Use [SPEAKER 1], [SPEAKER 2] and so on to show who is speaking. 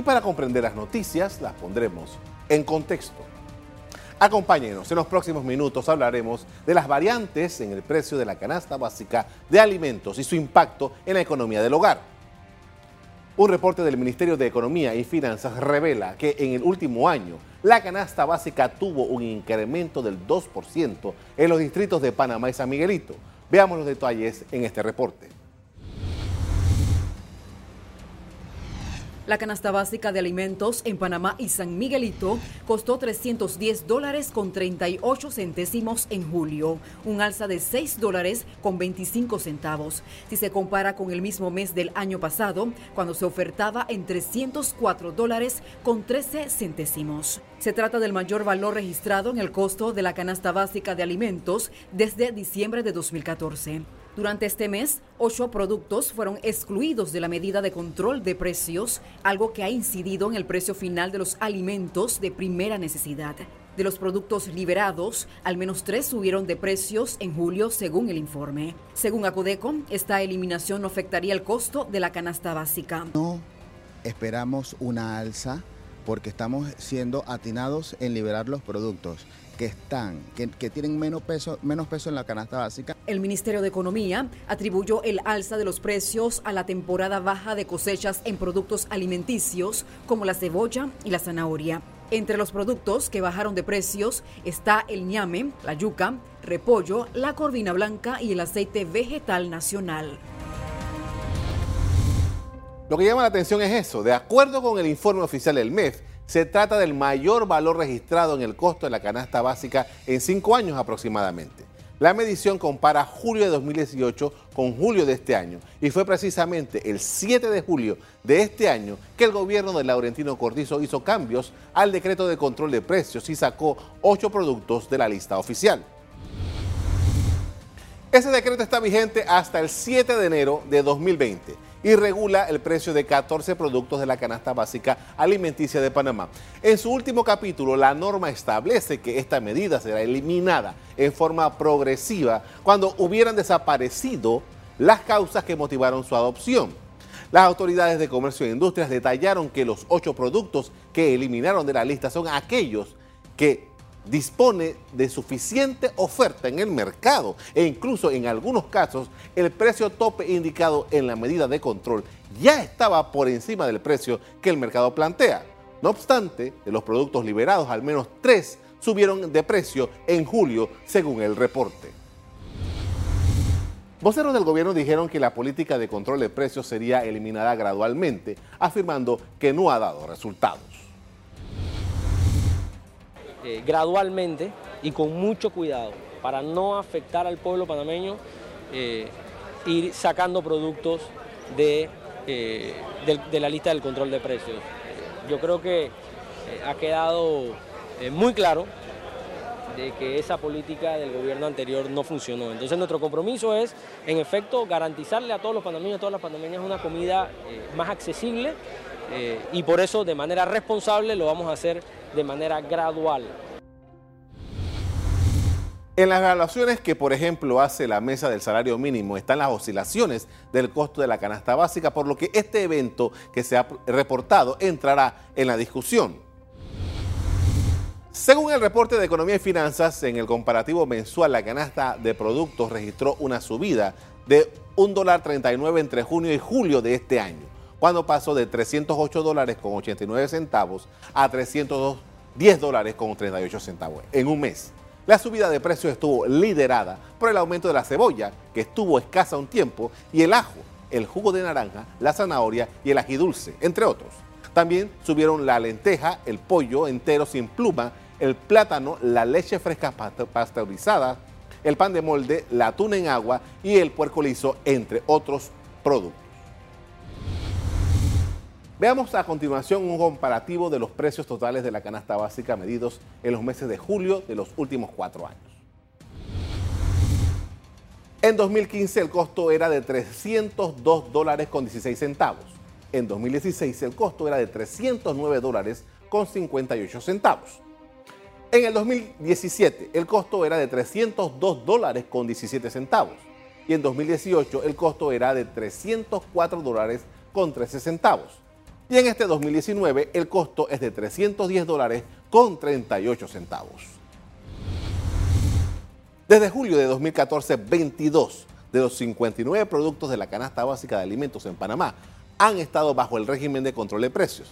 [SPEAKER 1] Y para comprender las noticias, las pondremos en contexto. Acompáñenos, en los próximos minutos hablaremos de las variantes en el precio de la canasta básica de alimentos y su impacto en la economía del hogar. Un reporte del Ministerio de Economía y Finanzas revela que en el último año la canasta básica tuvo un incremento del 2% en los distritos de Panamá y San Miguelito. Veamos los detalles en este reporte.
[SPEAKER 2] La canasta básica de alimentos en Panamá y San Miguelito costó 310 dólares con 38 centésimos en julio, un alza de 6 dólares con 25 centavos. Si se compara con el mismo mes del año pasado, cuando se ofertaba en 304 dólares con 13 centésimos. Se trata del mayor valor registrado en el costo de la canasta básica de alimentos desde diciembre de 2014. Durante este mes, ocho productos fueron excluidos de la medida de control de precios, algo que ha incidido en el precio final de los alimentos de primera necesidad. De los productos liberados, al menos tres subieron de precios en julio, según el informe. Según Acodeco, esta eliminación no afectaría el costo de la canasta básica.
[SPEAKER 3] No esperamos una alza porque estamos siendo atinados en liberar los productos que están, que, tienen menos peso, menos peso en la canasta básica.
[SPEAKER 2] El Ministerio de Economía atribuyó el alza de los precios a la temporada baja de cosechas en productos alimenticios como la cebolla y la zanahoria. Entre los productos que bajaron de precios está el ñame, la yuca, repollo, la corvina blanca y el aceite vegetal nacional.
[SPEAKER 1] Lo que llama la atención es eso. De acuerdo con el informe oficial del MEF, se trata del mayor valor registrado en el costo de la canasta básica en cinco años aproximadamente. La medición compara julio de 2018 con julio de este año y fue precisamente el 7 de julio de este año que el gobierno de Laurentino Cortizo hizo cambios al decreto de control de precios y sacó ocho productos de la lista oficial. Ese decreto está vigente hasta el 7 de enero de 2020 y regula el precio de 14 productos de la canasta básica alimenticia de Panamá. En su último capítulo, la norma establece que esta medida será eliminada en forma progresiva cuando hubieran desaparecido las causas que motivaron su adopción. Las autoridades de comercio e industrias detallaron que los ocho productos que eliminaron de la lista son aquellos que dispone de suficiente oferta en el mercado e incluso en algunos casos el precio tope indicado en la medida de control ya estaba por encima del precio que el mercado plantea. No obstante, de los productos liberados, al menos tres subieron de precio en julio, según el reporte. Voceros del gobierno dijeron que la política de control de precios sería eliminada gradualmente, afirmando que no ha dado resultados.
[SPEAKER 4] Eh, gradualmente y con mucho cuidado para no afectar al pueblo panameño, eh, ir sacando productos de, eh, de, la lista del control de precios. Yo creo que ha quedado muy claro de que esa política del gobierno anterior no funcionó. Entonces nuestro compromiso es, en efecto, garantizarle a todos los panameños a todas las panameñas una comida más accesible y por eso de manera responsable lo vamos a hacer de manera gradual.
[SPEAKER 1] En las evaluaciones que, por ejemplo, hace la mesa del salario mínimo están las oscilaciones del costo de la canasta básica, por lo que este evento que se ha reportado entrará en la discusión. Según el reporte de Economía y Finanzas, en el comparativo mensual la canasta de productos registró una subida de $1.39 entre junio y julio de este año cuando pasó de 308 dólares con 89 centavos a 310 dólares con 38 centavos en un mes. La subida de precios estuvo liderada por el aumento de la cebolla, que estuvo escasa un tiempo, y el ajo, el jugo de naranja, la zanahoria y el ají dulce, entre otros. También subieron la lenteja, el pollo entero sin pluma, el plátano, la leche fresca pasteurizada, el pan de molde, la tuna en agua y el puerco liso, entre otros productos. Veamos a continuación un comparativo de los precios totales de la canasta básica medidos en los meses de julio de los últimos cuatro años. En 2015 el costo era de 302 dólares con 16 centavos. En 2016 el costo era de 309 dólares con 58 centavos. En el 2017 el costo era de 302 dólares con 17 centavos. Y en 2018 el costo era de 304 dólares con 13 centavos. Y en este 2019 el costo es de 310 dólares con 38 centavos. Desde julio de 2014, 22 de los 59 productos de la canasta básica de alimentos en Panamá han estado bajo el régimen de control de precios.